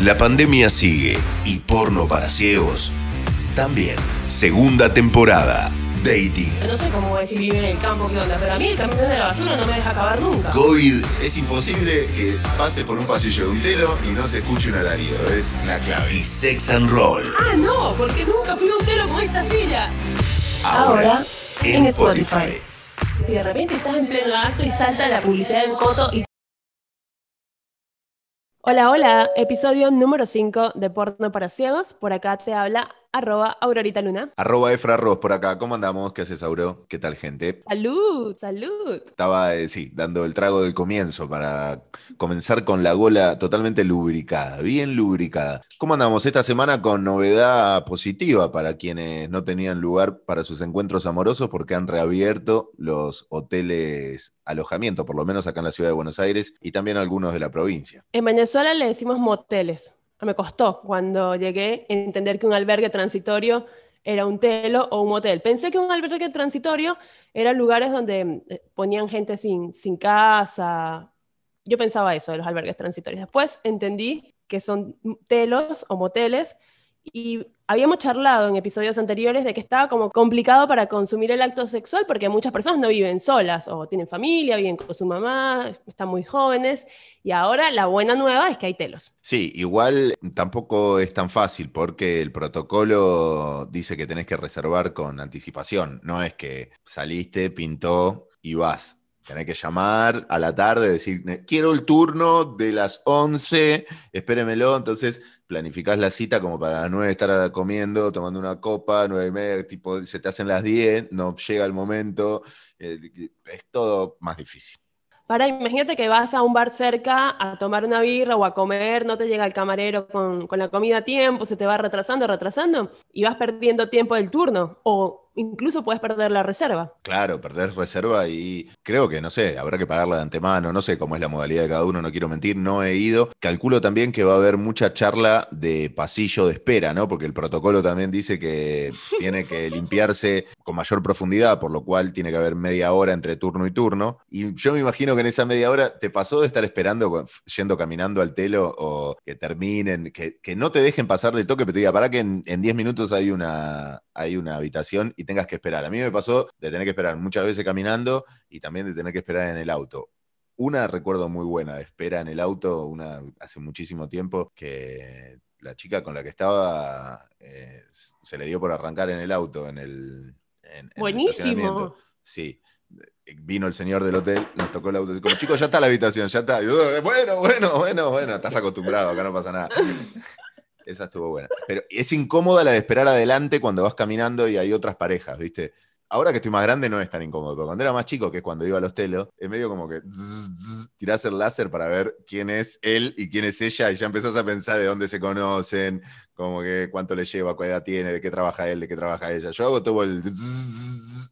La pandemia sigue y porno para ciegos también. Segunda temporada. Dating. No sé cómo decir vivir en el campo, qué onda, pero a mí el camión de la basura no me deja acabar nunca. COVID. Es imposible que pase por un pasillo de un telo y no se escuche un alarido. Es la clave. Y sex and roll. Ah, no, porque nunca fui un telo con esta silla. Ahora, en Spotify. Y de repente estás en pleno acto y salta la publicidad del coto y... Hola, hola, episodio número 5 de Porno para Ciegos. Por acá te habla arroba Aurorita Luna. Arroba Efra Ross por acá. ¿Cómo andamos? ¿Qué haces, Auro? ¿Qué tal, gente? Salud, salud. Estaba, eh, sí, dando el trago del comienzo para comenzar con la gola totalmente lubricada, bien lubricada. ¿Cómo andamos esta semana con novedad positiva para quienes no tenían lugar para sus encuentros amorosos porque han reabierto los hoteles alojamiento, por lo menos acá en la ciudad de Buenos Aires y también algunos de la provincia? En Venezuela le decimos moteles. Me costó cuando llegué a entender que un albergue transitorio era un telo o un motel. Pensé que un albergue transitorio eran lugares donde eh, ponían gente sin, sin casa. Yo pensaba eso de los albergues transitorios. Después entendí que son telos o moteles y habíamos charlado en episodios anteriores de que estaba como complicado para consumir el acto sexual porque muchas personas no viven solas o tienen familia, viven con su mamá, están muy jóvenes y ahora la buena nueva es que hay telos. Sí, igual tampoco es tan fácil porque el protocolo dice que tenés que reservar con anticipación, no es que saliste, pintó y vas. Tenés que llamar a la tarde, decir, quiero el turno de las 11, espéremelo. Entonces planificás la cita como para las 9 estar comiendo, tomando una copa, 9 y media, tipo, se te hacen las 10, no llega el momento. Eh, es todo más difícil. Para, imagínate que vas a un bar cerca a tomar una birra o a comer, no te llega el camarero con, con la comida a tiempo, se te va retrasando, retrasando, y vas perdiendo tiempo del turno. O incluso puedes perder la reserva. Claro, perder reserva y creo que, no sé, habrá que pagarla de antemano, no sé cómo es la modalidad de cada uno, no quiero mentir, no he ido. Calculo también que va a haber mucha charla de pasillo de espera, ¿no? Porque el protocolo también dice que tiene que limpiarse con mayor profundidad, por lo cual tiene que haber media hora entre turno y turno. Y yo me imagino que en esa media hora te pasó de estar esperando, yendo caminando al telo o que terminen, que, no te dejen pasar del toque, pero te diga, para que en 10 minutos hay una, hay una habitación y tengas que esperar. A mí me pasó de tener que esperar muchas veces caminando y también de tener que esperar en el auto. Una recuerdo muy buena de espera en el auto, una hace muchísimo tiempo, que la chica con la que estaba eh, se le dio por arrancar en el auto, en el. Buenísimo. sí. Vino el señor del hotel, nos tocó el auto. Como, chicos, ya está la habitación, ya está. bueno, bueno, bueno, bueno, estás acostumbrado, acá no pasa nada. Esa estuvo buena. Pero es incómoda la de esperar adelante cuando vas caminando y hay otras parejas, ¿viste? Ahora que estoy más grande no es tan incómodo, pero cuando era más chico, que es cuando iba a los telos, es medio como que tirás el láser para ver quién es él y quién es ella, y ya empezás a pensar de dónde se conocen, como que cuánto le lleva, cuál edad tiene, de qué trabaja él, de qué trabaja ella. Yo hago todo el,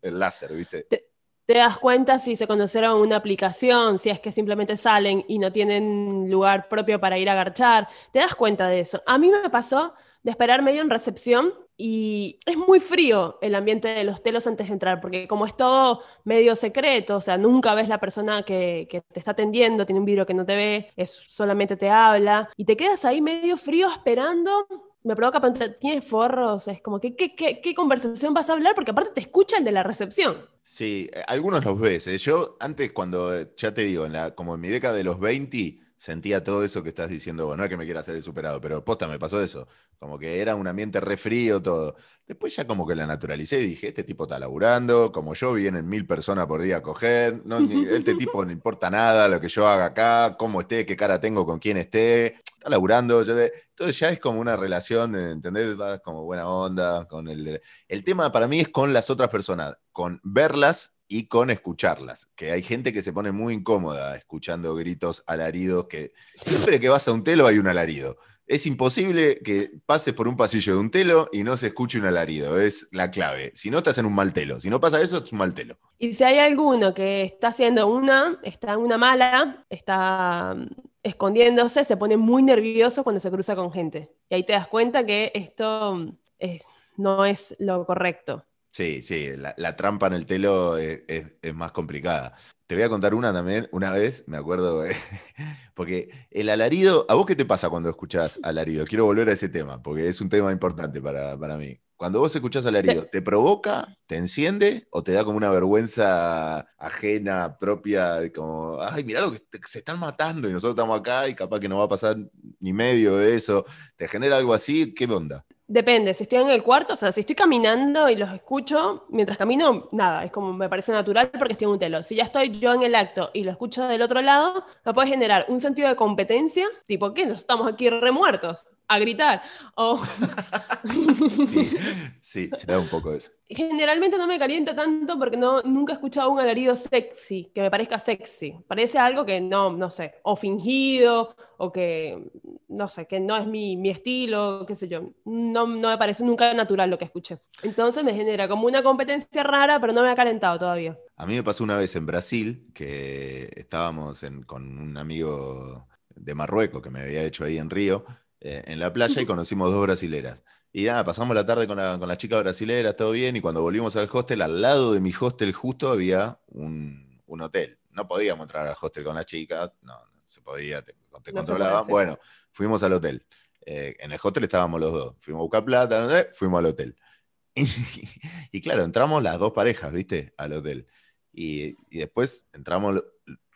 el láser, ¿viste? te das cuenta si se conocieron una aplicación, si es que simplemente salen y no tienen lugar propio para ir a garchar. Te das cuenta de eso. A mí me pasó de esperar medio en recepción y es muy frío el ambiente de los telos antes de entrar, porque como es todo medio secreto, o sea, nunca ves la persona que, que, te está atendiendo, tiene un vidrio que no te ve, es, solamente te habla, y te quedas ahí medio frío esperando me provoca tiene forros, es como, ¿qué, qué, qué, conversación vas a hablar? Porque aparte te escuchan de la recepción. Sí, eh, algunos los ves. ¿eh? Yo antes, cuando, ya te digo, la, como en mi década de los 20, sentía todo eso que estás diciendo, bueno, no es que me quiera hacer el superado, pero posta, me pasó eso. Como que era un ambiente re frío, todo. Después ya como que la naturalicé y dije, este tipo está laburando, como yo vienen mil personas por día a coger, este tipo no importa nada lo que yo haga acá, cómo esté, qué cara tengo con quién esté está laburando. entonces ya es como una relación, ¿entendés? Como buena onda. Con el, el tema para mí es con las otras personas, con verlas y con escucharlas. Que hay gente que se pone muy incómoda escuchando gritos, alaridos, que siempre que vas a un telo hay un alarido. Es imposible que pases por un pasillo de un telo y no se escuche un alarido, es la clave. Si no, estás en un mal telo. Si no pasa eso, es un mal telo. Y si hay alguno que está haciendo una, está en una mala, está escondiéndose, se pone muy nervioso cuando se cruza con gente. Y ahí te das cuenta que esto no es lo correcto. Sí, sí, la, trampa en el telo es, más complicada. Te voy a contar una también. Una vez, me acuerdo, eh, porque el alarido, ¿a vos qué te pasa cuando escuchás alarido? Quiero volver a ese tema, porque es un tema importante para, para mí. Cuando vos escuchás alarido, ¿te provoca, te enciende o te da como una vergüenza ajena, propia, como, ay, mirá lo que te- se están matando y nosotros estamos acá y capaz que no va a pasar ni medio de eso? ¿Te genera algo así? ¿Qué onda? Depende, si estoy en el cuarto, o sea, si estoy caminando y los escucho, mientras camino, nada, es como me parece natural porque estoy en un telo. Si ya estoy yo en el acto y lo escucho del otro lado, me puede generar un sentido de competencia, tipo, ¿qué? Nos estamos aquí remuertos a gritar. O Sí, se da un poco eso. generalmente no me calienta tanto porque no, nunca he escuchado un alarido sexy, que me parezca sexy. Parece algo que no, no sé, o fingido, o que, no sé, que no es mi, mi estilo, qué sé yo. No, no me parece nunca natural lo que escuché. Entonces me genera como una competencia rara, pero no me ha calentado todavía. A mí me pasó una vez en Brasil que estábamos en- con un amigo de Marruecos que me había hecho ahí en Río, eh, en la playa y conocimos dos brasileras. Y nada, pasamos la tarde con, la- con las chicas brasileras, todo bien, y cuando volvimos al hostel, al lado de mi hostel justo había un, un hotel. No podíamos entrar al hostel con las chicas, no, no se podía, te, te No controlaban. Bueno, fuimos al hotel. Eh, en el hostel estábamos los dos. Fuimos a buscar plata, eh, fuimos al hotel. Y, y claro, entramos las dos parejas, ¿viste? Al hotel. Y, y después entramos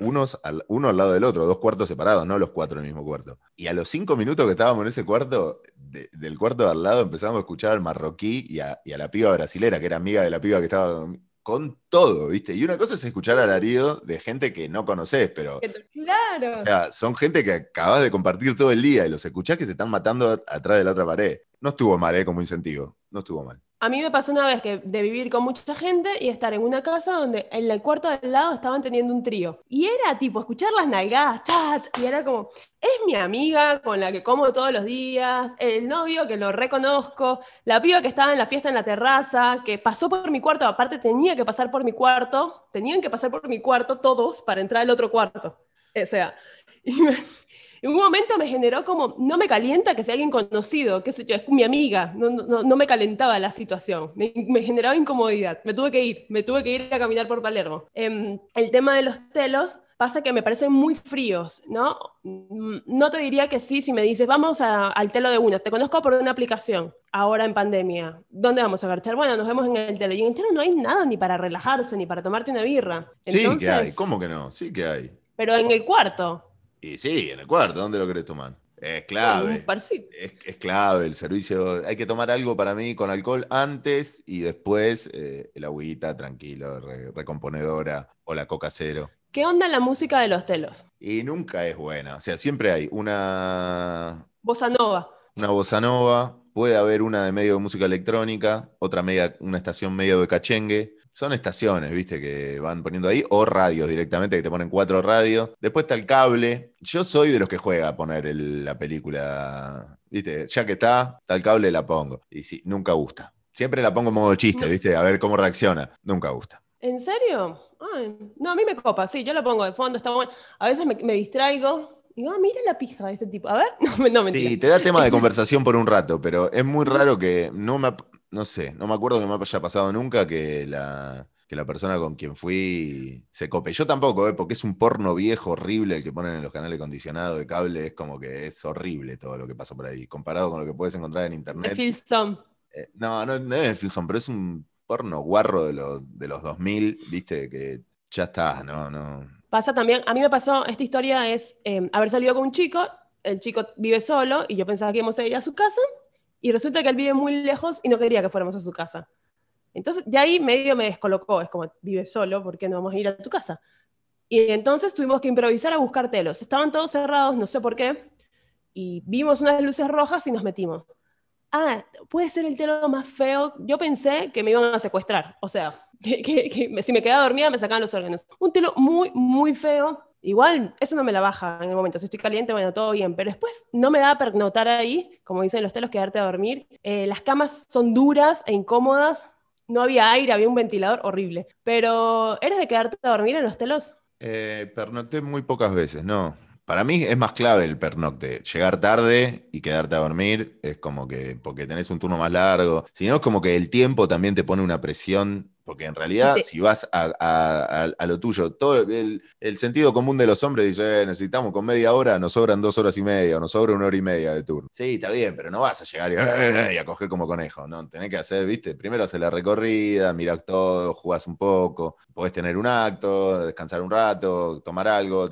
unos al, uno al lado del otro, dos cuartos separados, no los cuatro en el mismo cuarto. Y a los cinco minutos que estábamos en ese cuarto, de- del cuarto de al lado empezamos a escuchar al marroquí y a, y a la piba brasilera, que era amiga de la piba que estaba con todo, ¿viste? Y una cosa es escuchar alarido de gente que no conoces, pero... Claro. O sea, son gente que acabas de compartir todo el día y los escuchás que se están matando atrás de la otra pared. No estuvo mal, ¿eh? Como incentivo. No estuvo mal. A mí me pasó una vez que de vivir con mucha gente y estar en una casa donde en el cuarto al lado estaban teniendo un trío. Y era tipo escuchar las nalgadas, chat, y era como, es mi amiga con la que como todos los días, el novio que lo reconozco, la piba que estaba en la fiesta en la terraza, que pasó por mi cuarto, aparte tenía que pasar por mi cuarto, tenían que pasar por mi cuarto todos para entrar al otro cuarto. O sea, y me- en un momento me generó como, no me calienta que sea alguien conocido, qué sé yo, es mi amiga, no, no, no me calentaba la situación, me, me generaba incomodidad, me tuve que ir, me tuve que ir a caminar por Palermo. Em, el tema de los telos pasa que me parecen muy fríos, ¿no? Mm, No te diría que sí si me dices, vamos a- al telo de unas, te conozco por una aplicación, ahora en pandemia, ¿dónde vamos a garchar? Bueno, nos vemos en el telo, y en el telo no hay nada ni para relajarse, ni para tomarte una birra. Sí que hay. ¿Cómo que no? Sí que hay. Pero en el cuarto. Y sí, en el cuarto. ¿Dónde lo querés tomar? Es clave. Es, es clave el servicio. Hay que tomar algo para mí con alcohol antes y después eh, el agüita tranquilo, re- recomponedora o la coca cero. ¿Qué onda la música de los telos? Y nunca es buena. O sea, siempre hay una, Bossa nova. una bossa nova, puede haber una de medio de música electrónica, otra media, una estación medio de cachengue. Son estaciones, viste, que van poniendo ahí, o radios directamente, que te ponen cuatro radios. Después está el cable. Yo soy de los que juega a poner el- la película, viste, ya que está, está el cable, la pongo. Y sí, nunca gusta. Siempre la pongo en modo chiste, viste, a ver cómo reacciona. Nunca gusta. ¿En serio? Ay, no, a mí me copa, sí, yo lo pongo de fondo, está bueno. A veces me, me distraigo y digo, ah, mira la pija de este tipo. A ver, no, me- no mentira. Sí, te da tema de conversación por un rato, pero es muy raro que no me, no sé, no me acuerdo que me haya pasado nunca que la, que la persona con quien fui se cope. Yo tampoco, ¿eh? porque es un porno viejo, horrible, el que ponen en los canales condicionados de cable, es como que es horrible todo lo que pasa por ahí, comparado con lo que puedes encontrar en internet. Eh, no, no, no es Filson, pero es un porno guarro de, los de los 2000, viste, que ya está, no, no. Pasa también, a mí me pasó, esta historia es eh, haber salido con un chico, el chico vive solo y yo pensaba que íbamos a ir a su casa y resulta que él vive muy lejos y no quería que fuéramos a su casa. Entonces, ya ahí medio me descolocó, es como, vive solo, ¿por qué no vamos a ir a tu casa? Y entonces tuvimos que improvisar a buscar telos. Estaban todos cerrados, no sé por qué, y vimos unas luces rojas y nos metimos. Ah, puede ser el telo más feo. Yo pensé que me iban a secuestrar, o sea, que, si me quedaba dormida me sacaban los órganos. Un telo muy, muy feo. Igual, eso no me la baja en el momento. Si estoy caliente, bueno, todo bien. Pero después no me da pernoctar ahí, como dicen los telos, quedarte a dormir. Eh, las camas son duras e incómodas. No había aire, había un ventilador horrible. Pero, ¿eres de quedarte a dormir en los telos? Eh, pernocté muy pocas veces, no. Para mí es más clave el pernocte. Llegar tarde y quedarte a dormir es como que, porque tenés un turno más largo. Si no, es como que el tiempo también te pone una presión Porque en realidad, si vas a, lo tuyo, todo el, sentido común de los hombres dice, eh, necesitamos con media hora, nos sobran dos horas y media, o nos sobra una hora y media de turno. Sí, está bien, pero no vas a llegar y, a coger como conejo, ¿no? Tenés que hacer, viste, primero hacer la recorrida, mirar todo, jugás un poco, podés tener un acto, descansar un rato, tomar algo,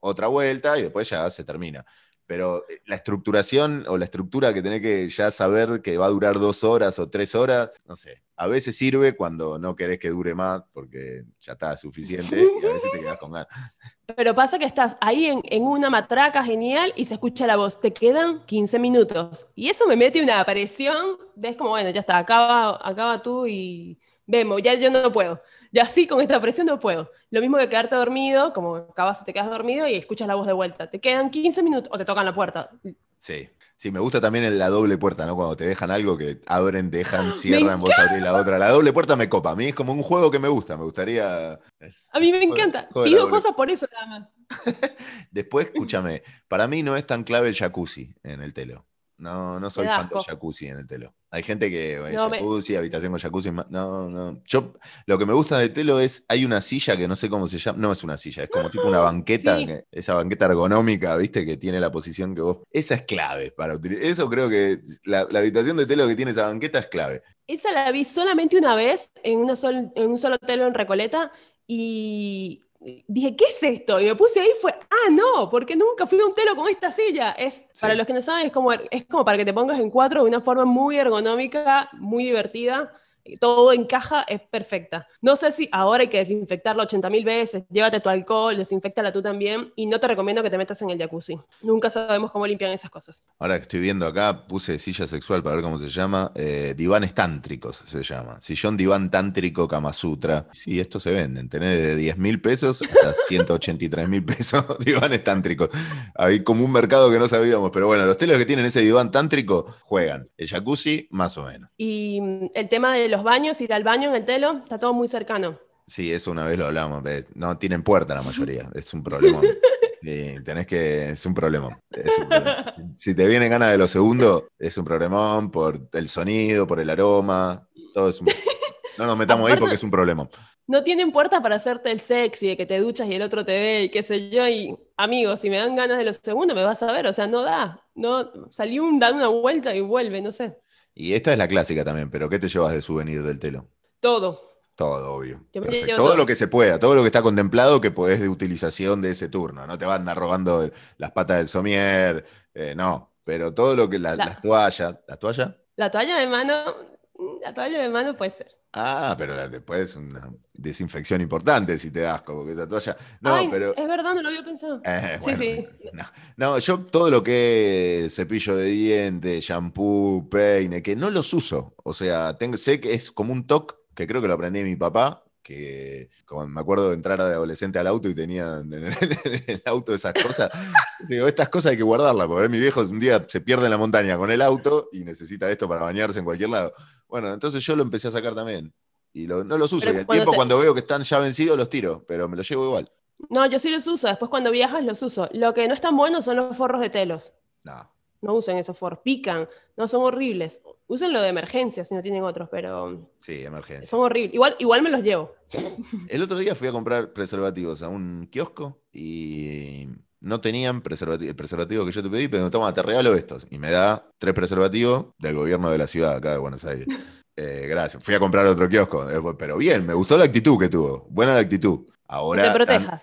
otra vuelta y después ya se termina pero eh, la estructuración o la estructura que tenés que ya saber que va a durar dos horas o tres horas, no sé. A veces sirve cuando no querés que dure más porque ya está suficiente y a veces te quedás con ganas. Pero pasa que estás ahí en, una matraca genial y se escucha la voz, te quedan 15 minutos. Y eso me mete una presión de es como, bueno, ya está, acaba, acaba tú y vemos, ya yo no puedo. Ya sí, con esta presión no puedo. Lo mismo que quedarte dormido, como acabas, te quedas dormido y escuchas la voz de vuelta. Te quedan 15 minutos o te tocan la puerta. Sí. Sí, me gusta también la doble puerta, ¿no? Cuando te dejan algo que abren, dejan, cierran, vos abrís la otra. La doble puerta me copa. A mí es como un juego que me gusta. Me gustaría. a mí me encanta. Pido cosas por eso nada más. Después, escúchame. Para mí no es tan clave el jacuzzi en el telo. No, no soy fan del jacuzzi en el telo. Hay gente que, jacuzzi, habitación con jacuzzi. No, no. Yo, lo que me gusta del telo es, hay una silla que no sé cómo se llama. No es una silla, es como tipo una banqueta, esa banqueta ergonómica, ¿viste? Que tiene la posición que vos. Esa es clave para utilizar. Eso creo que la, habitación de telo que tiene esa banqueta es clave. Esa la vi solamente una vez en, una en un solo telo en Recoleta y dije, ¿qué es esto? Y me puse ahí y fue, ah, no, porque nunca fui a un telo con esta silla. Es, Para los que no saben, es como, es como para que te pongas en cuatro de una forma muy ergonómica, muy divertida todo encaja, es perfecta. No sé si ahora hay que desinfectarlo 80.000 veces, llévate tu alcohol, desinfectala tú también, y no te recomiendo que te metas en el jacuzzi. Nunca sabemos cómo limpian esas cosas. Ahora que estoy viendo acá, puse silla sexual para ver cómo se llama, eh, divanes tántricos se llama. Sillón diván tántrico Kama Sutra. Sí, esto se venden, tenés de 10 mil pesos hasta 183 mil pesos divanes tántricos. Hay como un mercado que no sabíamos, pero bueno, los telos que tienen ese diván tántrico juegan. El jacuzzi, más o menos. Y mm, el tema de los baños, ir al baño en el telo, está todo muy cercano. Sí, eso una vez lo hablamos. No tienen puerta la mayoría. Es un problema. tenés que. Es un problema. Si te vienen ganas de lo segundo, es un problemón por el sonido, por el aroma. Todo es No nos metamos ahí porque es un problema. No tienen puerta para hacerte el sexy, de que te duchas y el otro te ve y qué sé yo. Y amigos, si me dan ganas de lo segundo, me vas a ver. O sea, no da. No, salí un, da una vuelta y vuelve, no sé. Y esta es la clásica también, pero ¿qué te llevas de souvenir del telo? Todo. Todo, obvio. Todo, lo que se pueda, todo lo que está contemplado que podés de utilización de ese turno. No te van a andar robando las patas del somier, eh, no. Pero todo lo que, las toallas, ¿la toalla? La toalla de mano, la toalla de mano puede ser. Ah, pero después es una desinfección importante si te das como que esa toalla. No, pero. Es verdad, no lo había pensado. Eh, sí, sí. No. yo todo lo que es cepillo de dientes, shampoo, peine, que no los uso. O sea, tengo, sé que es como un toque, que creo que lo aprendí de mi papá, que como me acuerdo de entrar de adolescente al auto y tenía en el, auto esas cosas. Digo, estas cosas hay que guardarlas, porque mi viejo un día se pierde en la montaña con el auto y necesita esto para bañarse en cualquier lado. Bueno, entonces yo lo empecé a sacar también. Y no los uso. y al tiempo, cuando veo que están ya vencidos, los tiro, pero me los llevo igual. No, yo sí los uso. Después, cuando viajas, los uso. Lo que no es tan bueno son los forros de telos. No. No usen esos forros. Pican. No, son horribles. Usen lo de emergencia si no tienen otros, pero. Sí, emergencia. Son horribles. Igual, igual me los llevo. El otro día fui a comprar preservativos a un kiosco y no tenían preservativo, el preservativo que yo te pedí, pero toma, te regalo estos. Y me da tres preservativos del gobierno de la ciudad acá de Buenos Aires. Eh, gracias. Fui a comprar otro kiosco, pero bien, me gustó la actitud que tuvo. Buena la actitud. Ahora,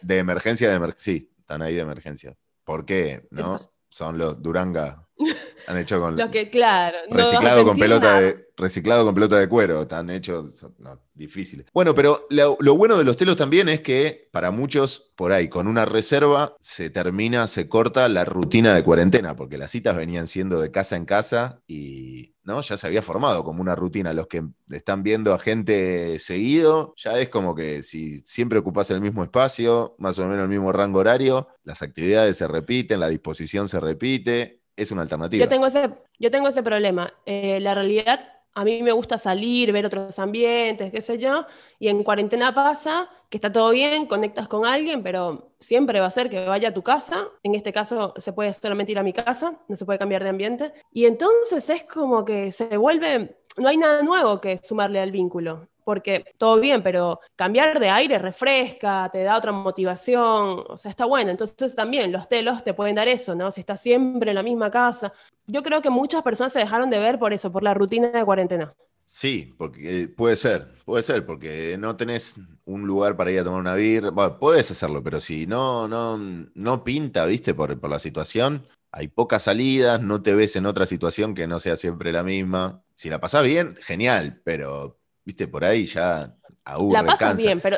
de emergencia, de sí, están ahí de emergencia. ¿Por qué? ¿No? Son los Duranga. Han hecho con. Lo que, claro. Reciclado con pelota de reciclado con pelota de cuero, están hechos no, difíciles. Bueno, pero lo, bueno de los telos también es que para muchos, por ahí, con una reserva, se termina, se corta la rutina de cuarentena, porque las citas venían siendo de casa en casa y ¿no? ya se había formado como una rutina. Los que están viendo a gente seguido, ya es como que si siempre ocupas el mismo espacio, más o menos el mismo rango horario, las actividades se repiten, la disposición se repite. Es una alternativa. Yo tengo ese, yo tengo ese problema. Eh, la realidad a mí me gusta salir, ver otros ambientes, qué sé yo, y en cuarentena pasa que está todo bien, conectas con alguien, pero siempre va a ser que vaya a tu casa, en este caso se puede solamente ir a mi casa, no se puede cambiar de ambiente, y entonces es como que se vuelve, no hay nada nuevo que sumarle al vínculo porque todo bien, pero cambiar de aire refresca, te da otra motivación, o sea, está bueno. Entonces también los telos te pueden dar eso, ¿no? Si estás siempre en la misma casa. Yo creo que muchas personas se dejaron de ver por eso, por la rutina de cuarentena. Sí, porque eh, puede ser, puede ser, porque no tenés un lugar para ir a tomar una birra. Puedes hacerlo, pero si no, no, no pinta, viste, por, por la situación, hay pocas salidas, no te ves en otra situación que no sea siempre la misma. Si la pasás bien, genial, pero viste, por ahí ya aún La pasas bien, pero...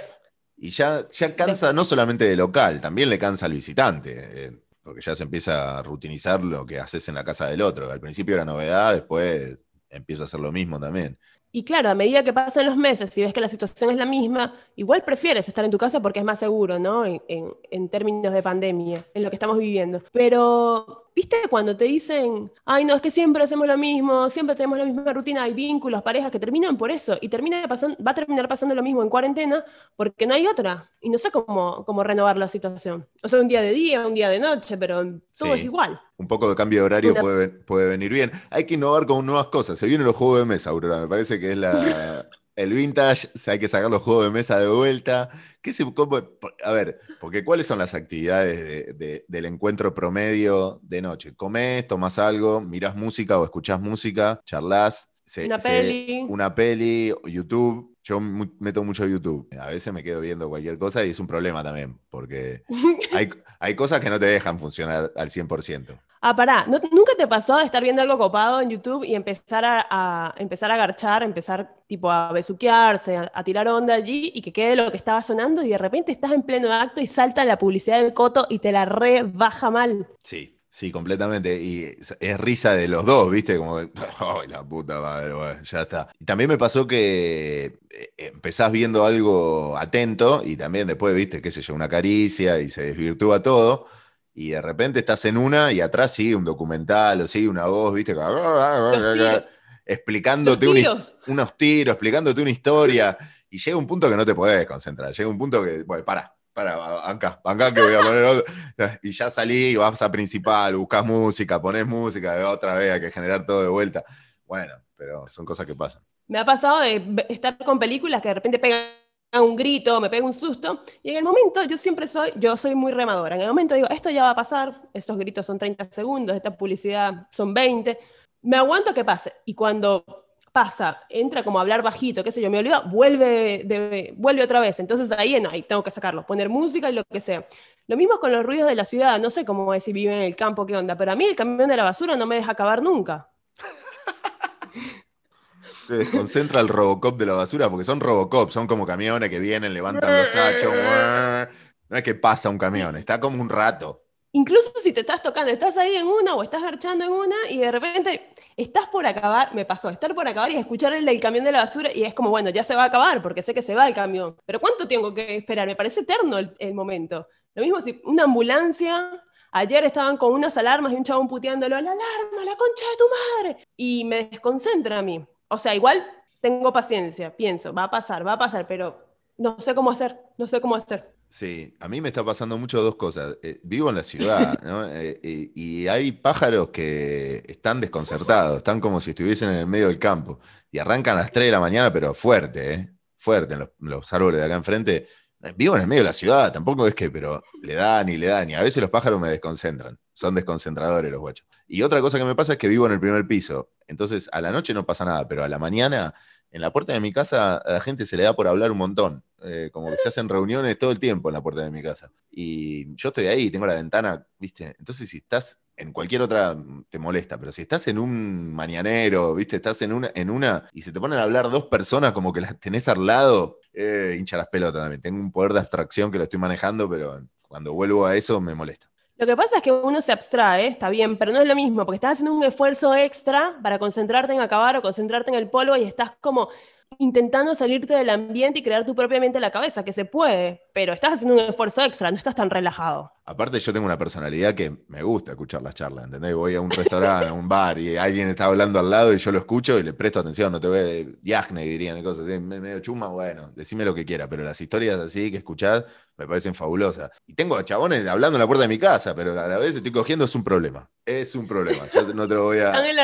Y ya, ya cansa no solamente de local, también le cansa al visitante, eh, porque ya se empieza a rutinizar lo que haces en la casa del otro. Al principio era novedad, después empiezo a hacer lo mismo también. Y claro, a medida que pasan los meses, si ves que la situación es la misma, igual prefieres estar en tu casa porque es más seguro, ¿no? En, en términos de pandemia, en lo que estamos viviendo. Pero ¿Viste cuando te dicen, ay, no, es que siempre hacemos lo mismo, siempre tenemos la misma rutina, hay vínculos, parejas que terminan por eso y termina pasando, va a terminar pasando lo mismo en cuarentena porque no hay otra y no sé cómo, cómo renovar la situación. O sea, un día de día, un día de noche, pero todo es igual. Un poco de cambio de horario puede, puede venir bien. Hay que innovar con nuevas cosas. Se vienen los juegos de mesa, Aurora. Me parece que es la, el vintage, hay que sacar los juegos de mesa de vuelta. ¿Qué se, a ver, porque ¿cuáles son las actividades del encuentro promedio de noche? Comés, tomás algo, mirás música o escuchás música, charlas, una peli. Una peli, YouTube. Yo meto mucho YouTube. A veces me quedo viendo cualquier cosa y es un problema también, porque hay, hay cosas que no te dejan funcionar al 100%. Ah, pará, ¿nunca te pasó de estar viendo algo copado en YouTube y empezar a, empezar a garchar, empezar tipo a besuquearse, a, tirar onda allí y que quede lo que estaba sonando y de repente estás en pleno acto y salta la publicidad del coto y te la rebaja mal? Sí, sí, completamente. Y es risa de los dos, ¿viste? Como, ¡ay, la puta madre! ya está. También me pasó que eh, empezás viendo algo atento y también después, ¿viste? qué sé yo, una caricia y se desvirtúa todo y de repente estás en una y atrás sigue un documental o sigue una voz, ¿viste? Explicándote unos tiros, explicándote una historia. Y llega un punto que no te podés concentrar. Llega un punto que, bueno, para, para, acá, acá que voy a poner otro. Y ya salí, vas a principal, buscas música, pones música, otra vez hay que generar todo de vuelta. Bueno, pero son cosas que pasan. Me ha pasado de estar con películas que de repente pegan un grito, me pega un susto, y en el momento yo siempre soy, yo soy muy remadora, en el momento digo, esto ya va a pasar, estos gritos son 30 segundos, esta publicidad son 20, me aguanto que pase, y cuando pasa, entra como a hablar bajito, qué sé yo, me olvida, vuelve, de, vuelve otra vez, entonces ahí, no, ahí tengo que sacarlo, poner música y lo que sea. Lo mismo con los ruidos de la ciudad, no sé cómo es si vive en el campo, qué onda, pero a mí el camión de la basura no me deja acabar nunca. Te desconcentra el Robocop de la basura, porque son Robocop, son como camiones que vienen, levantan los tachos. No es que pasa un camión, está como un rato. Incluso si te estás tocando, estás ahí en una o estás garchando en una y de repente estás por acabar, me pasó, estar por acabar y escuchar el del camión de la basura y es como, bueno, ya se va a acabar porque sé que se va el camión. Pero ¿cuánto tengo que esperar? Me parece eterno el, el momento. Lo mismo si una ambulancia Ayer estaban con unas alarmas y un chabón puteándolo, la alarma, la concha de tu madre. Y me desconcentra a mí o sea, igual tengo paciencia, pienso, va a pasar, va a pasar, pero no sé cómo hacer, no sé cómo hacer. Sí, a mí me está pasando mucho dos cosas. Eh, vivo en la ciudad, ¿no? Eh, y hay pájaros que están desconcertados, están como si estuviesen en el medio del campo. Y arrancan a las 3 de la mañana, pero fuerte, ¿eh? Fuerte, en los, árboles de acá enfrente. Vivo en el medio de la ciudad, tampoco es que, pero le dan y le dan. Y a veces los pájaros me desconcentran. Son desconcentradores los guachos. Y otra cosa que me pasa es que vivo en el primer piso. Entonces, a la noche no pasa nada, pero a la mañana, en la puerta de mi casa, a la gente se le da por hablar un montón. Eh, como que se hacen reuniones todo el tiempo en la puerta de mi casa. Y yo estoy ahí, tengo la ventana, ¿viste? Entonces, si estás en cualquier otra, te molesta, pero si estás en un mañanero, ¿viste? Estás en una, en una y se te ponen a hablar dos personas como que las tenés al lado, eh, hincha las pelotas también. Tengo un poder de abstracción que lo estoy manejando, pero cuando vuelvo a eso me molesta. Lo que pasa es que uno se abstrae, está bien, pero no es lo mismo, porque estás haciendo un esfuerzo extra para concentrarte en acabar o concentrarte en el polvo y estás como intentando salirte del ambiente y crear tu propia mente en la cabeza, que se puede, pero estás haciendo un esfuerzo extra, no estás tan relajado. Aparte, yo tengo una personalidad que me gusta escuchar las charlas, ¿entendés? Voy a un restaurante, a un bar y alguien está hablando al lado y yo lo escucho y le presto atención, no te voy de viaje, dirían cosas así, medio chuma, bueno, decime lo que quiera, pero las historias así que escuchás me parecen fabulosas. Y tengo a chabones hablando en la puerta de mi casa, pero a la vez estoy cogiendo, es un problema. Es un problema. Yo no te lo voy a. Están en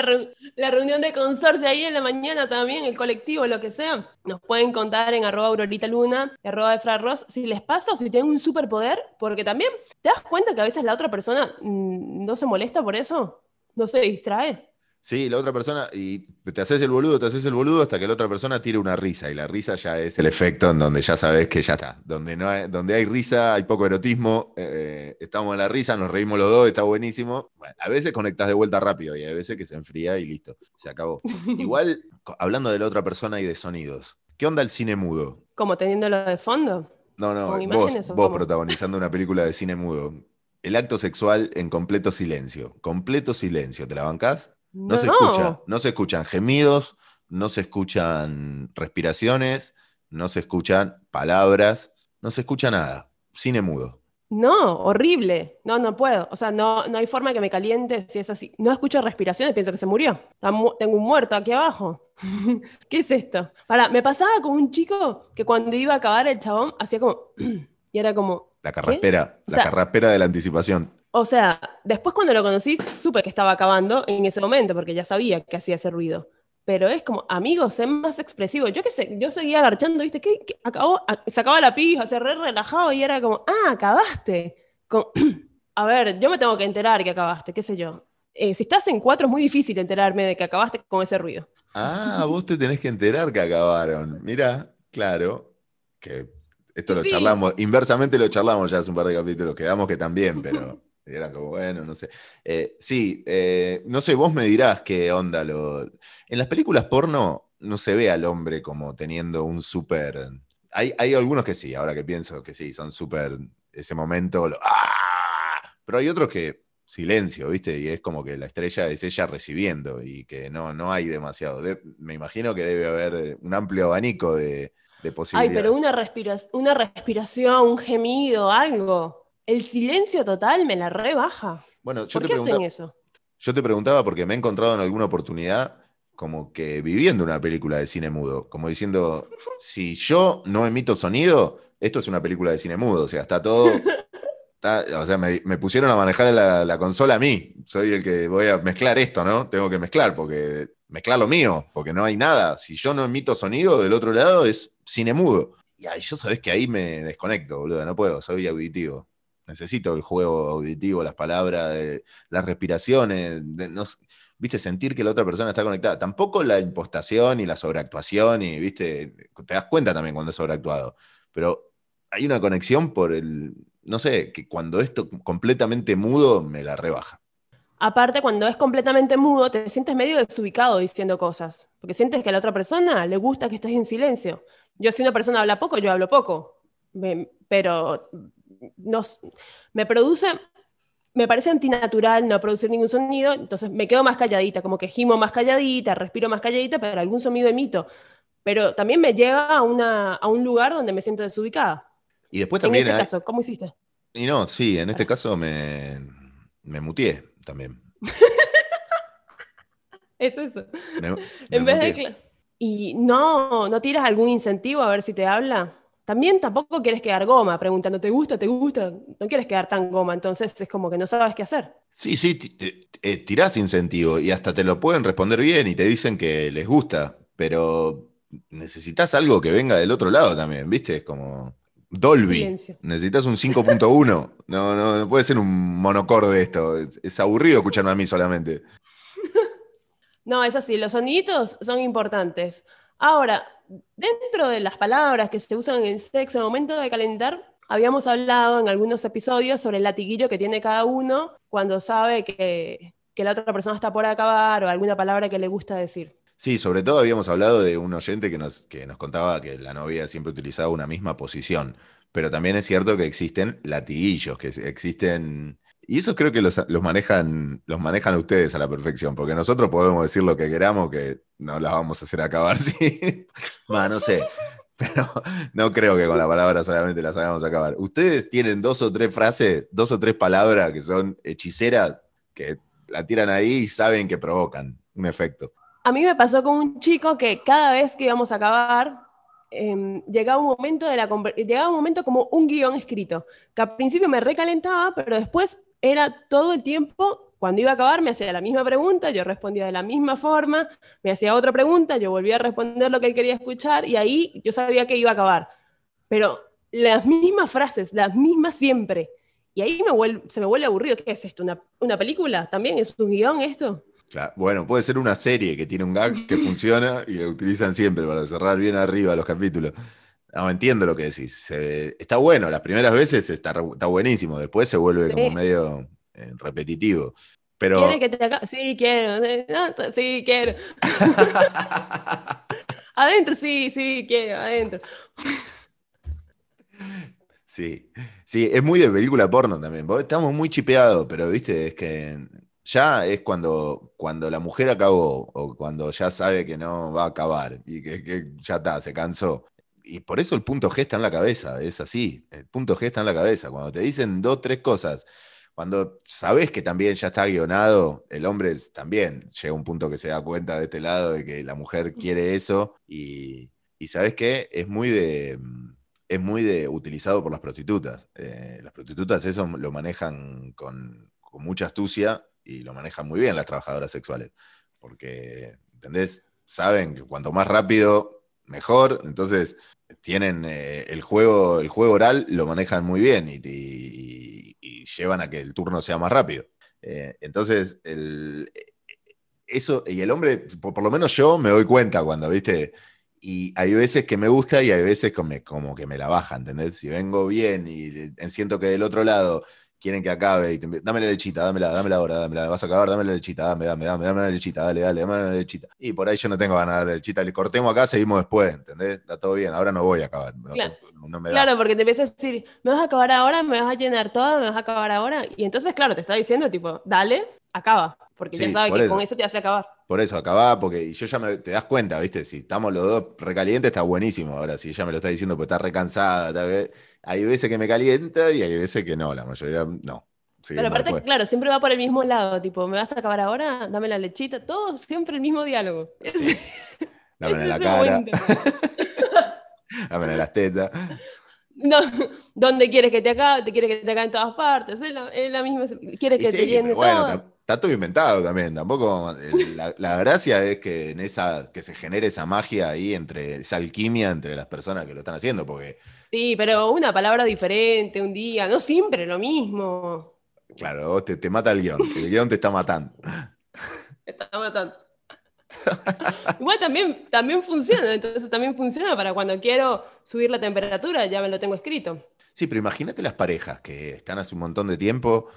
la, reunión de consorcio ahí en la mañana también, el colectivo, lo que sea. Nos pueden contar en arroba aurorita luna, arroba Frarros, si les pasa o si tienen un superpoder, porque también te das cuenta que a veces la otra persona mm, no se molesta por eso, no se distrae. Sí, la otra persona, y te haces el boludo, te haces el boludo hasta que la otra persona tire una risa, y la risa ya es el efecto en donde ya sabes que ya está. Donde, no hay, donde hay risa, hay poco erotismo, eh, estamos en la risa, nos reímos los dos, está buenísimo. a veces conectas de vuelta rápido y a veces que se enfría y listo, se acabó. Igual, hablando de la otra persona y de sonidos, ¿qué onda el cine mudo? ¿Como teniéndolo de fondo? No, no, vos, vos protagonizando una película de cine mudo. El acto sexual en completo silencio. Completo silencio, ¿te la bancás? No, se escucha, no se escuchan gemidos, no se escuchan respiraciones, no se escuchan palabras, no se escucha nada. Cine mudo. No, horrible. No, no puedo. O sea, no, no hay forma que me caliente si es así. No escucho respiraciones, pienso que se murió. Tengo un muerto aquí abajo. ¿Qué es esto? Para, me pasaba con un chico que cuando iba a acabar el chabón hacía como. y era como. La carraspera, la carraspera de la anticipación. O sea, después cuando lo conocí, supe que estaba acabando en ese momento, porque ya sabía que hacía ese ruido. Pero es como, amigos, es más expresivo. Yo qué sé, yo seguía agarchando, ¿viste? ¿Qué, acabó? Sacaba la pija, se re relajado y era como, ah, acabaste. a ver, yo me tengo que enterar que acabaste, qué sé yo. Eh, si estás en cuatro es muy difícil enterarme de que acabaste con ese ruido. Ah, vos te tenés que enterar que acabaron. Mira, claro, que esto lo charlamos, inversamente lo charlamos ya hace un par de capítulos, quedamos que también, pero... Era como, bueno, no sé. Eh, sí, eh, no sé, vos me dirás qué onda lo. En las películas porno no se ve al hombre como teniendo un súper. Hay, hay, algunos que sí, ahora que pienso que sí, son súper. Ese momento. ¡Ah! Pero hay otros que silencio, ¿viste? Y es como que la estrella es ella recibiendo y que no, no hay demasiado. me imagino que debe haber un amplio abanico de, de posibilidades. Ay, pero una, una respiración, un gemido, algo el silencio total me la rebaja. Bueno, yo ¿Por qué hacen eso? Yo te preguntaba porque me he encontrado en alguna oportunidad como que viviendo una película de cine mudo, como diciendo, si yo no emito sonido, esto es una película de cine mudo, o sea, está todo... o sea, me, pusieron a manejar la, la, consola a mí, soy el que voy a mezclar esto, ¿no? Tengo que mezclar, porque mezclar lo mío, porque no hay nada. Si yo no emito sonido, del otro lado es cine mudo. Y ahí yo sabes que ahí me desconecto, boludo, no puedo, soy auditivo necesito el juego auditivo, las palabras, las respiraciones, viste, sentir que la otra persona está conectada. Tampoco la impostación y la sobreactuación, y viste, te das cuenta también cuando es sobreactuado. Pero hay una conexión por el, no sé, que cuando esto completamente mudo me la rebaja. Aparte, cuando es completamente mudo, te sientes medio desubicado diciendo cosas, porque sientes que a la otra persona le gusta que estés en silencio. Yo, si una persona habla poco, yo hablo poco, pero nos, me produce, me parece antinatural no producir ningún sonido, entonces me quedo más calladita, como que gimo más calladita, respiro más calladita, pero algún sonido emito. Pero también me lleva a, una, a un lugar donde me siento desubicada. Y después también... En este caso, ¿cómo hiciste? Y no, sí, en este caso me, me mutié también. es eso. en vez de... Y no, no tiras algún incentivo a ver si te habla también tampoco quieres quedar goma, preguntando, ¿te gusta? ¿Te gusta? No quieres quedar tan goma, entonces es como que no sabes qué hacer. Sí, sí, eh, tirás incentivo y hasta te lo pueden responder bien y te dicen que les gusta, pero necesitas algo que venga del otro lado también, ¿viste? Es como Dolby. Necesitas un 5.1. No, no, no puede ser un monocorde esto. Es, aburrido escucharme a mí solamente. no, es así, los soniditos son importantes. Ahora, dentro de las palabras que se usan en sexo en el momento de calentar, habíamos hablado en algunos episodios sobre el latiguillo que tiene cada uno cuando sabe que, la otra persona está por acabar o alguna palabra que le gusta decir. Sí, sobre todo habíamos hablado de un oyente que nos, que nos contaba que la novia siempre utilizaba una misma posición, pero también es cierto que existen latiguillos, que existen y eso creo que los, manejan, los manejan ustedes a la perfección, porque nosotros podemos decir lo que queramos, que no las vamos a hacer acabar, sí. no sé. pero no creo que con la palabra solamente las hagamos acabar. ¿Ustedes tienen dos o tres frases, dos o tres palabras que son hechiceras, que la tiran ahí y saben que provocan un efecto? A mí me pasó con un chico que cada vez que íbamos a acabar, em, llegaba un momento de la llegaba un momento como un guion escrito, que al principio me recalentaba, pero después era todo el tiempo cuando iba a acabar me hacía la misma pregunta, yo respondía de la misma forma, me hacía otra pregunta, yo volvía a responder lo que él quería escuchar y ahí yo sabía que iba a acabar. Pero las mismas frases, las mismas siempre. Y ahí me se me vuelve aburrido. ¿Qué es esto? ¿Una, película? ¿También es un guion esto? Bueno, puede ser una serie que tiene un gag que funciona y lo utilizan siempre para cerrar bien arriba los capítulos. No, entiendo lo que decís. está bueno, las primeras veces está, está buenísimo, después se vuelve como medio eh, repetitivo. Pero... que te Sí, quiero. Sí, quiero. adentro, sí, sí, quiero, adentro. Sí, sí, es muy de película porno también. Estamos muy chipeados, pero viste, es que ya es cuando, cuando la mujer acabó o cuando ya sabe que no va a acabar y que, que ya está, se cansó. Y por eso el punto G está en la cabeza, es así. El punto G está en la cabeza. Cuando te dicen dos, tres cosas cuando sabes que también ya está guionado, el hombre también llega a un punto que se da cuenta de este lado de que la mujer quiere eso y, sabes qué, es muy de es muy de utilizado por las prostitutas. Eh, las prostitutas eso lo manejan con, mucha astucia y lo manejan muy bien las trabajadoras sexuales, porque, ¿entendés? Saben que cuanto más rápido, mejor, entonces tienen eh, el, juego, el juego oral, lo manejan muy bien y llevan a que el turno sea más rápido. Eh, entonces, eso, y el hombre, por, lo menos yo me doy cuenta cuando, viste, y hay veces que me gusta y hay veces como, como que me la baja, ¿entendés? Si vengo bien y siento que del otro lado quieren que acabe, y dame la lechita, dámela, dámela ahora, dámela, vas a acabar, dame la lechita, dame, dame, dame, dame la lechita, dale, dale, dame la lechita. Y por ahí yo no tengo ganas de la lechita, le cortemos acá, seguimos después, ¿entendés? Está todo bien, ahora no voy a acabar. Claro, porque te empiezas a decir, me vas a acabar ahora, me vas a llenar todo, me vas a acabar ahora. Y entonces, claro, te está diciendo, tipo, dale, acaba. Porque ya sabes que con eso te hace acabar. Por eso, acaba, porque yo ya me, te das cuenta, ¿viste? Si estamos los dos recalientes, está buenísimo. Ahora, si ella me lo está diciendo, pues está recansada, hay veces que me calienta y hay veces que no, la mayoría no. Pero aparte, claro, siempre va por el mismo lado, tipo, ¿me vas a acabar ahora? Dame la lechita, todo siempre el mismo diálogo. Dame la cara. Dame las tetas. No, ¿dónde quieres que te acabe? Te quieres que te acabe en todas partes. Es la, misma. Quieres que te llene bueno, Está, todo inventado también. Tampoco. La, gracia es que en esa, que se genere esa magia ahí entre, esa alquimia entre las personas que lo están haciendo. Porque. Sí, pero una palabra diferente un día, no siempre lo mismo. Claro, te, te mata el guion. El guion te está matando. Te está matando. Igual también, también funciona, entonces también funciona para cuando quiero subir la temperatura, ya me lo tengo escrito. Sí, pero imagínate las parejas que están hace un montón de tiempo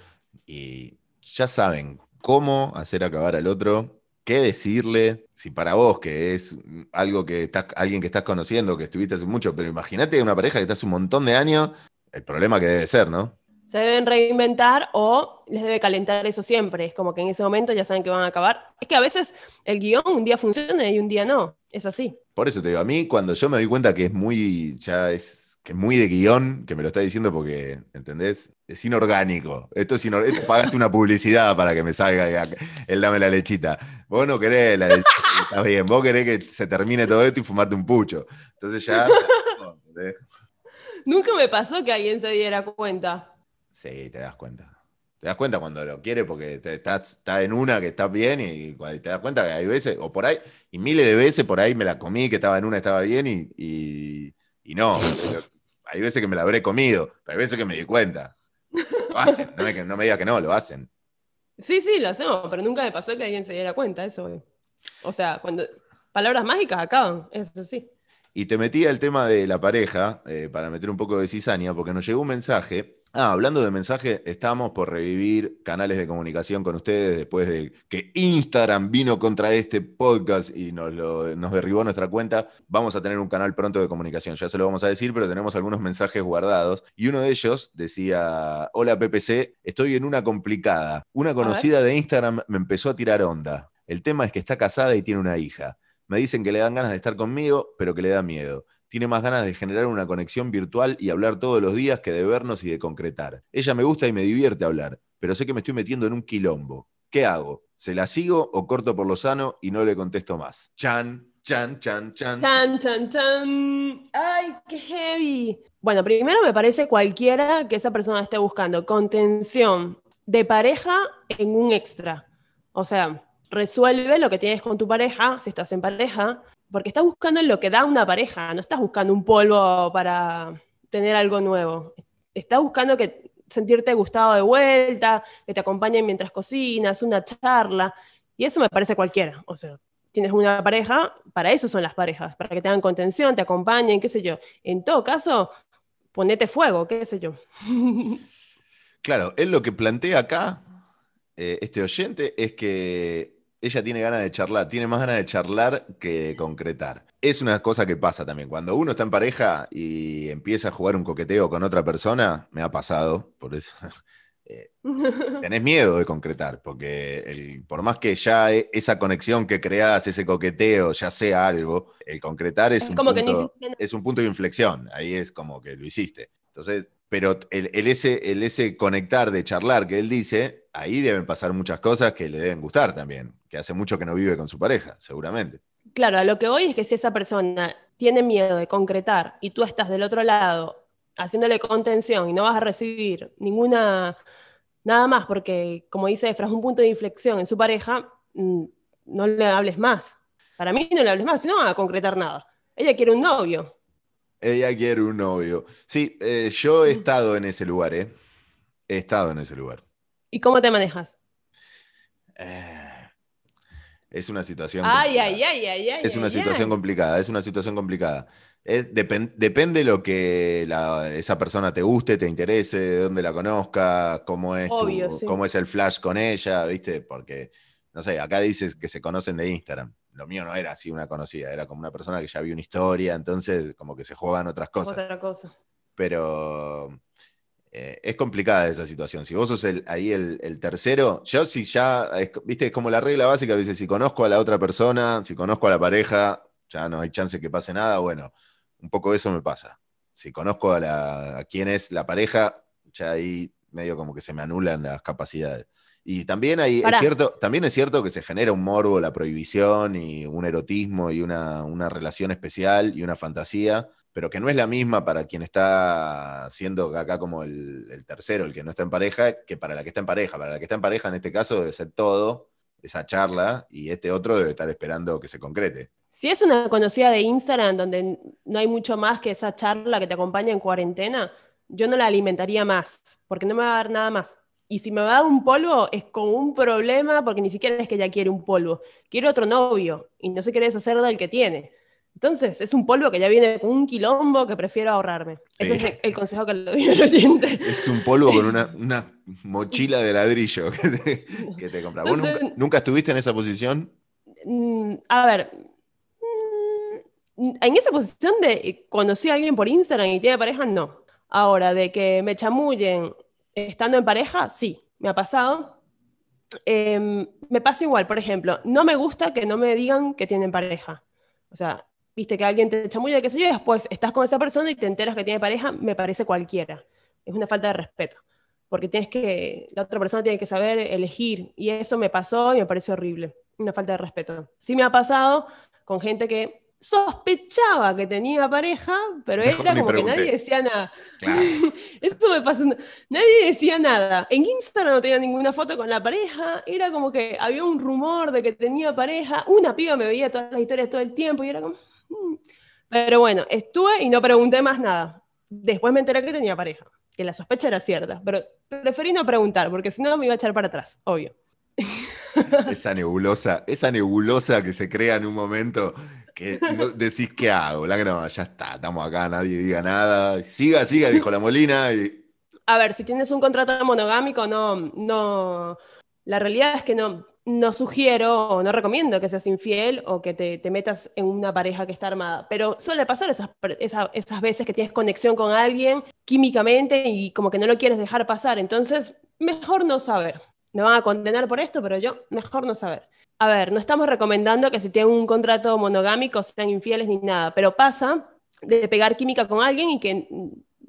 y ya saben cómo hacer acabar al otro, qué decirle, si para vos que es algo que estás, alguien que estás conociendo, que estuviste hace mucho, pero imagínate una pareja que está hace un montón de años, el problema que debe ser, ¿no? se deben reinventar o les debe calentar eso siempre. Es como que en ese momento ya saben que van a acabar. Es que a veces el guion un día funciona y un día no. Es así. Por eso te digo, a mí cuando yo me doy cuenta que es muy, ya es, que muy de guion, que me lo está diciendo porque, ¿entendés? Es inorgánico. Esto es inorgánico. Pagaste una publicidad para que me salga el dame la lechita. Vos no querés la lechita, está bien. Vos querés que se termine todo esto y fumarte un pucho. Entonces ya... Nunca me pasó que alguien se diera cuenta. Sí, te das cuenta. Te das cuenta cuando lo quiere porque estás está en una que está bien y, te das cuenta que hay veces, o por ahí, y miles de veces por ahí me la comí que estaba en una, estaba bien y, no. Hay veces que me la habré comido, pero hay veces que me di cuenta. Lo hacen, no me, no me diga que no, lo hacen. Sí, sí, lo hacemos, pero nunca me pasó que alguien se diera cuenta, eso. O sea, cuando palabras mágicas acaban, es así. Y te metí el tema de la pareja, eh, para meter un poco de cizaña, porque nos llegó un mensaje Ah, hablando de mensaje, estamos por revivir canales de comunicación con ustedes después de que Instagram vino contra este podcast y nos, nos derribó nuestra cuenta. Vamos a tener un canal pronto de comunicación, ya se lo vamos a decir, pero tenemos algunos mensajes guardados. Y uno de ellos decía, hola PPC, estoy en una complicada. Una conocida de Instagram me empezó a tirar onda. El tema es que está casada y tiene una hija. Me dicen que le dan ganas de estar conmigo, pero que le da miedo. Tiene más ganas de generar una conexión virtual y hablar todos los días que de vernos y de concretar. Ella me gusta y me divierte hablar, pero sé que me estoy metiendo en un quilombo. ¿Qué hago? ¿Se la sigo o corto por lo sano y no le contesto más? Chan, chan, chan, chan. Chan, chan, chan. ¡Ay, qué heavy! Bueno, primero me parece cualquiera que esa persona esté buscando contención de pareja en un extra. O sea, resuelve lo que tienes con tu pareja, si estás en pareja, porque estás buscando lo que da una pareja, no estás buscando un polvo para tener algo nuevo. Estás buscando que sentirte gustado de vuelta, que te acompañen mientras cocinas, una charla, y eso me parece cualquiera. O sea, tienes una pareja, para eso son las parejas, para que te hagan contención, te acompañen, qué sé yo. En todo caso, ponete fuego, qué sé yo. Claro, él lo que plantea acá, eh, este oyente, es que ella tiene ganas de charlar, tiene más ganas de charlar que de concretar. Es una cosa que pasa también. Cuando uno está en pareja y empieza a jugar un coqueteo con otra persona, me ha pasado, por eso. eh, tenés miedo de concretar, porque el- por más que ya e- esa conexión que creás, ese coqueteo, ya sea algo, el concretar es, Es un como que no punto- nada. es un punto de inflexión. Ahí es como que lo hiciste. Entonces, pero el, ese, el ese conectar de charlar que él dice, ahí deben pasar muchas cosas que le deben gustar también, que hace mucho que no vive con su pareja, seguramente. Claro, a lo que voy es que si esa persona tiene miedo de concretar y tú estás del otro lado haciéndole contención y no vas a recibir ninguna, nada más, porque como dice Efra, es un punto de inflexión en su pareja, mm, no le hables más. Para mí no le hables más, si no van a concretar nada. Ella quiere un novio. Ella quiere un novio. Sí, eh, yo he estado en ese lugar, ¿eh? He estado en ese lugar. ¿Y cómo te manejas? Eh, es una situación. Ay, complicada. ay, ay, ay, ay. Es una ay, situación ay. complicada, es una situación complicada. Es- depen- depende lo que la- esa persona te guste, te interese, de dónde la conozca, cómo es, tu- Obvio, sí. cómo es el flash con ella, ¿viste? Porque, no sé, acá dices que se conocen de Instagram. Lo mío no era así una conocida, era como una persona que ya vio una historia, entonces como que se juegan otras cosas. Otra cosa. Pero eh, es complicada esa situación. Si vos sos el- ahí el, el tercero, yo si ya, es, viste, es como la regla básica, a veces si conozco a la otra persona, si conozco a la pareja, ya no hay chance que pase nada, bueno, un poco eso me pasa. Si conozco a, la, a quién es la pareja, ya ahí medio como que se me anulan las capacidades. Y también ahí es cierto, también es cierto que se genera un morbo, la prohibición y un erotismo y una, una relación especial y una fantasía, pero que no es la misma para quien está siendo acá como el, el tercero, el que no está en pareja, que para la que está en pareja. Para la que está en pareja, en este caso, debe ser todo, esa charla, y este otro debe estar esperando que se concrete. Si es una conocida de Instagram donde no hay mucho más que esa charla que te acompaña en cuarentena, yo no la alimentaría más, porque no me va a dar nada más. Y si me va a dar un polvo, es como un problema, porque ni siquiera es que ella quiere un polvo, quiere otro novio y no se quiere deshacer del que tiene. Entonces, es un polvo que ya viene con un quilombo que prefiero ahorrarme. Ese Sí. es el consejo que le doy al oyente. Es un polvo con una, una mochila de ladrillo que te, que te compras. ¿Vos nunca, nunca estuviste en esa posición? Mm, a ver, mm, en esa posición de eh, conocí a alguien por Instagram y tiene pareja, no. Ahora, de que me chamullen estando en pareja, sí, me ha pasado. Em, me pasa igual, por ejemplo, no me gusta que no me digan que tienen pareja. O sea, viste que alguien te chamulla, qué sé yo, y después estás con esa persona y te enteras que tiene pareja, me parece cualquiera. Es una falta de respeto. Porque tienes que, la otra persona tiene que saber elegir. Y eso me pasó y me parece horrible. Una falta de respeto. Sí me ha pasado con gente que sospechaba que tenía pareja, pero Mejor era como que nadie decía nada. Claro. Eso me pasó. Nadie decía nada. En Instagram no tenía ninguna foto con la pareja. Era como que había un rumor de que tenía pareja. Una piba me veía todas las historias todo el tiempo y era como. "Mm". Pero bueno, estuve y no pregunté más nada. Después me enteré que tenía pareja, que la sospecha era cierta, pero preferí no preguntar porque si no me iba a echar para atrás, obvio. Esa nebulosa, esa nebulosa que se crea en un momento decís, ¿qué hago? La ya está, estamos acá, nadie diga nada. Siga, siga, dijo la Molina. A ver, si tienes un contrato monogámico, no, no. La realidad es que no, no sugiero o no recomiendo que seas infiel o que te, te metas en una pareja que está armada. Pero suele pasar esas, per- esa- esas veces que tienes conexión con alguien químicamente y como que no lo quieres dejar pasar. Entonces, mejor no saber. Me van a condenar por esto, pero yo mejor no saber. A ver, no estamos recomendando que si tienen un contrato monogámico sean infieles ni nada, pero pasa de pegar química con alguien y que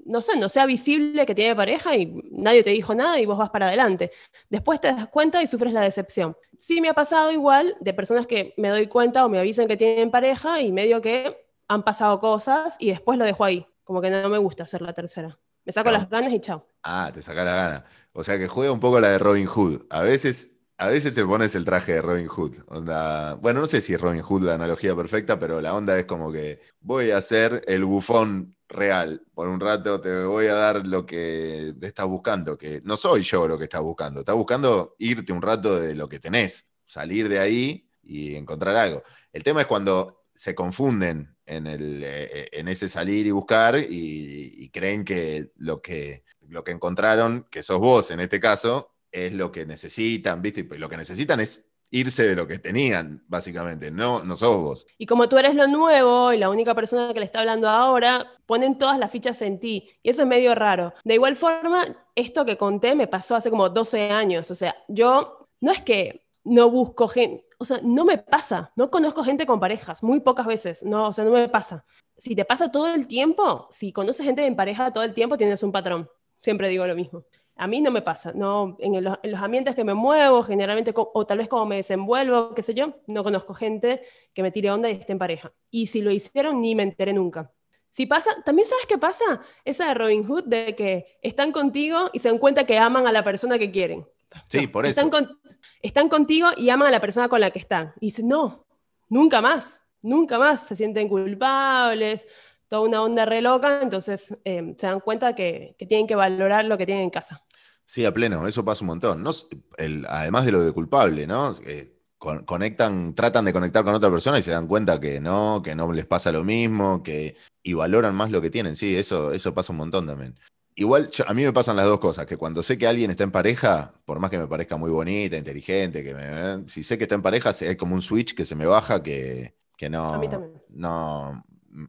no sé, no sea visible que tiene pareja y nadie te dijo nada y vos vas para adelante. Después te das cuenta y sufres la decepción. Sí me ha pasado igual de personas que me doy cuenta o me avisan que tienen pareja y medio que han pasado cosas y después lo dejo ahí. Como que no me gusta hacer la tercera. Me saco las ganas y chao. Ah, te saca la gana. O sea que juega un poco la de Robin Hood. A veces a veces te pones el traje de Robin Hood. Onda, bueno, no sé si es Robin Hood la analogía perfecta, pero la onda es como que voy a ser el bufón real. Por un rato te voy a dar lo que estás buscando, que no soy yo lo que estás buscando. Estás buscando irte un rato de lo que tenés, salir de ahí y encontrar algo. El tema es cuando se confunden en, el, eh, en ese salir y buscar y, creen que lo, que lo que encontraron, que sos vos en este caso, es lo que necesitan, ¿viste? Y lo que necesitan es irse de lo que tenían, básicamente, no, no sos vos. Y como tú eres lo nuevo y la única persona que le está hablando ahora, ponen todas las fichas en ti. Y eso es medio raro. De igual forma, esto que conté me pasó hace como 12 años. O sea, yo no es que no busco gente, o sea, no me pasa. No conozco gente con parejas, muy pocas veces. No, o sea, no me pasa. Si te pasa todo el tiempo, si conoces gente en pareja todo el tiempo, tienes un patrón. Siempre digo lo mismo. A mí no me pasa, no, en, los, ambientes que me muevo, generalmente, o tal vez como me desenvuelvo, qué sé yo, no conozco gente que me tire onda y esté en pareja. Y si lo hicieron, ni me enteré nunca. Si pasa, también sabes qué pasa, esa de Robin Hood, de que están contigo y se dan cuenta que aman a la persona que quieren. Sí, por eso. Están, están contigo y aman a la persona con la que están. Y dicen, no, nunca más, nunca más, se sienten culpables, toda una onda re loca, entonces eh, se dan cuenta que, que, tienen que valorar lo que tienen en casa. Sí, a pleno, eso pasa un montón. No, además de lo de culpable, ¿no? conectan, tratan de conectar con otra persona y se dan cuenta que no, que no les pasa lo mismo, que, y valoran más lo que tienen. Sí, eso, eso pasa un montón también. Igual a mí me pasan las dos cosas, que cuando sé que alguien está en pareja, por más que me parezca muy bonita, inteligente, que me, si sé que está en pareja, hay como un switch que se me baja que, que no, no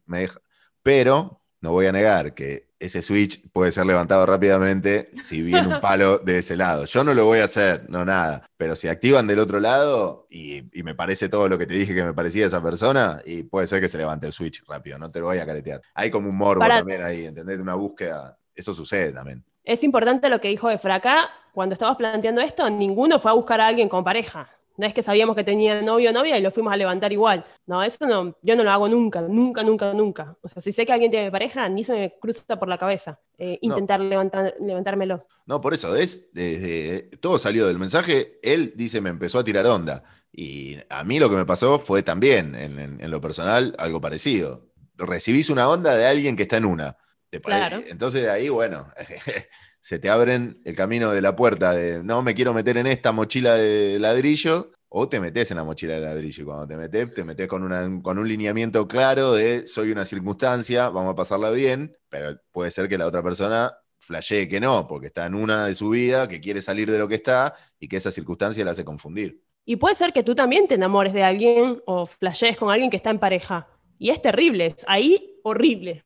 me deja. Pero no voy a negar que ese switch puede ser levantado rápidamente si viene un palo de ese lado. Yo no lo voy a hacer, no nada. Pero si activan del otro lado y, me parece todo lo que te dije que me parecía esa persona, y puede ser que se levante el switch rápido, no te lo voy a caretear. Hay como un morbo también ahí, ¿entendés? Una búsqueda. Eso sucede también. Es importante lo que dijo Efraca. Cuando estabas planteando esto, ninguno fue a buscar a alguien con pareja. No es que sabíamos que tenía novio o novia y lo fuimos a levantar igual. No, eso no, yo no lo hago nunca, nunca, nunca, nunca. O sea, si sé que alguien tiene pareja, ni se me cruza por la cabeza eh, intentar levantar, levantármelo. No, por eso, es, desde, todo salió del mensaje. Él dice, me empezó a tirar onda. Y a mí lo que me pasó fue también, en, lo personal, algo parecido. Recibís una onda de alguien que está en una. Claro. Entonces de ahí, bueno, se te abren el camino de la puerta de no me quiero meter en esta mochila de ladrillo, o te metes en la mochila de ladrillo. Y cuando te metes, te metes con, con un lineamiento claro de soy una circunstancia, vamos a pasarla bien, pero puede ser que la otra persona flashee que no, porque está en una de su vida, que quiere salir de lo que está y que esa circunstancia la hace confundir. Y puede ser que tú también te enamores de alguien o flashees con alguien que está en pareja. Y es terrible, ahí horrible.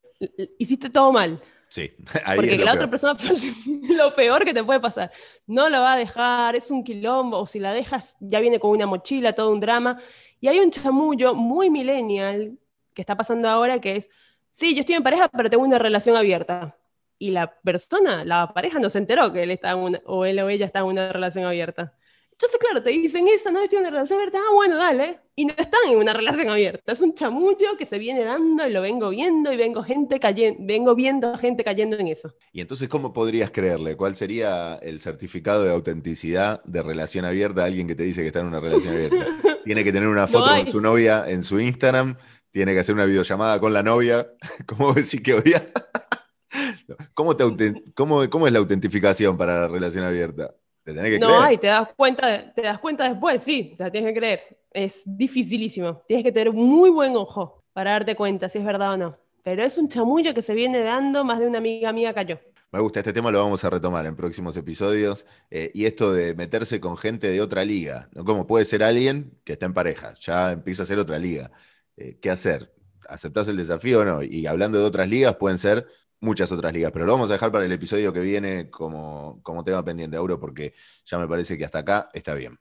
Hiciste todo mal. Sí, ahí Porque la otra persona lo peor que te puede pasar. No lo va a dejar, es un quilombo, o si la dejas, ya viene con una mochila, todo un drama. Y hay un chamullo muy millennial que está pasando ahora que es, sí, yo estoy en pareja, pero tengo una relación abierta. Y la persona, la pareja no se enteró que él está o él o ella está en una relación abierta. Entonces, claro, te dicen eso, no estoy en una relación abierta, ah, bueno, dale. Y no están en una relación abierta, es un chamullo que se viene dando y lo vengo viendo y vengo, gente cayendo, vengo viendo gente cayendo en eso. Y entonces, ¿cómo podrías creerle? ¿Cuál sería el certificado de autenticidad de relación abierta a alguien que te dice que está en una relación abierta? Tiene que tener una foto con su novia en su Instagram, tiene que hacer una videollamada con la novia. ¿Cómo decir que odia? ¿Cómo, cómo, ¿Cómo es la autentificación para la relación abierta? No, y te das cuenta, te das cuenta después, sí, te tienes que creer. Es dificilísimo. Tienes que tener muy buen ojo para darte cuenta si es verdad o no. Pero es un chamullo que se viene dando, más de una amiga mía cayó. Me gusta, este tema lo vamos a retomar en próximos episodios. Eh, y esto de meterse con gente de otra liga, ¿no? Como puede ser alguien que está en pareja, ya empieza a ser otra liga. Eh, ¿Qué hacer? ¿Aceptás el desafío o no? Y hablando de otras ligas, pueden ser muchas otras ligas, pero lo vamos a dejar para el episodio que viene como, como tema pendiente, Auro, porque ya me parece que hasta acá está bien.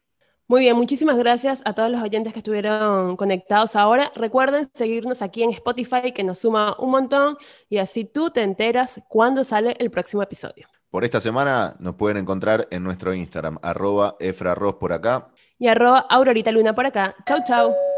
Muy bien, muchísimas gracias a todos los oyentes que estuvieron conectados ahora. Recuerden seguirnos aquí en Spotify, que nos suma un montón, y así tú te enteras cuando sale el próximo episodio. Por esta semana nos pueden encontrar en nuestro Instagram, arroba efraros por acá. Y arroba aurorita luna por acá. Chau, chau.